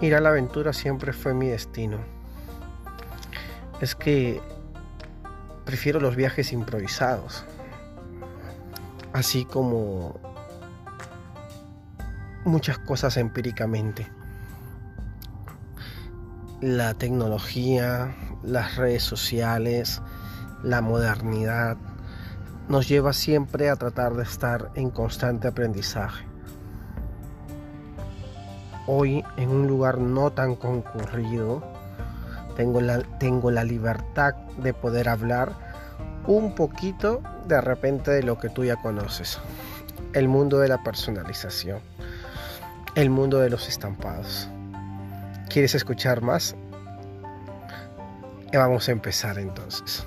Ir a la aventura siempre fue mi destino. Es que prefiero los viajes improvisados, así como muchas cosas empíricamente. La tecnología, las redes sociales, la modernidad nos lleva siempre a tratar de estar en constante aprendizaje hoy en un lugar no tan concurrido, tengo la, tengo la libertad de poder hablar un poquito de repente de lo que tú ya conoces. El mundo de la personalización. El mundo de los estampados. ¿Quieres escuchar más? Vamos a empezar entonces.